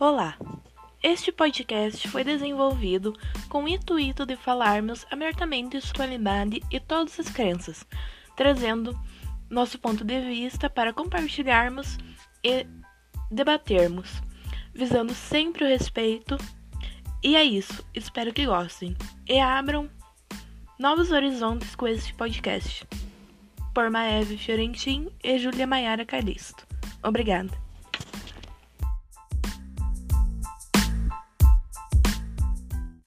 Olá! Este podcast foi desenvolvido com o intuito de falarmos abertamente de sexualidade e todas as crenças, trazendo nosso ponto de vista para compartilharmos e debatermos, visando sempre o respeito. E é isso, espero que gostem e abram novos horizontes com este podcast. Por Maeve Fiorentin e Júlia Maiara Calisto. Obrigada.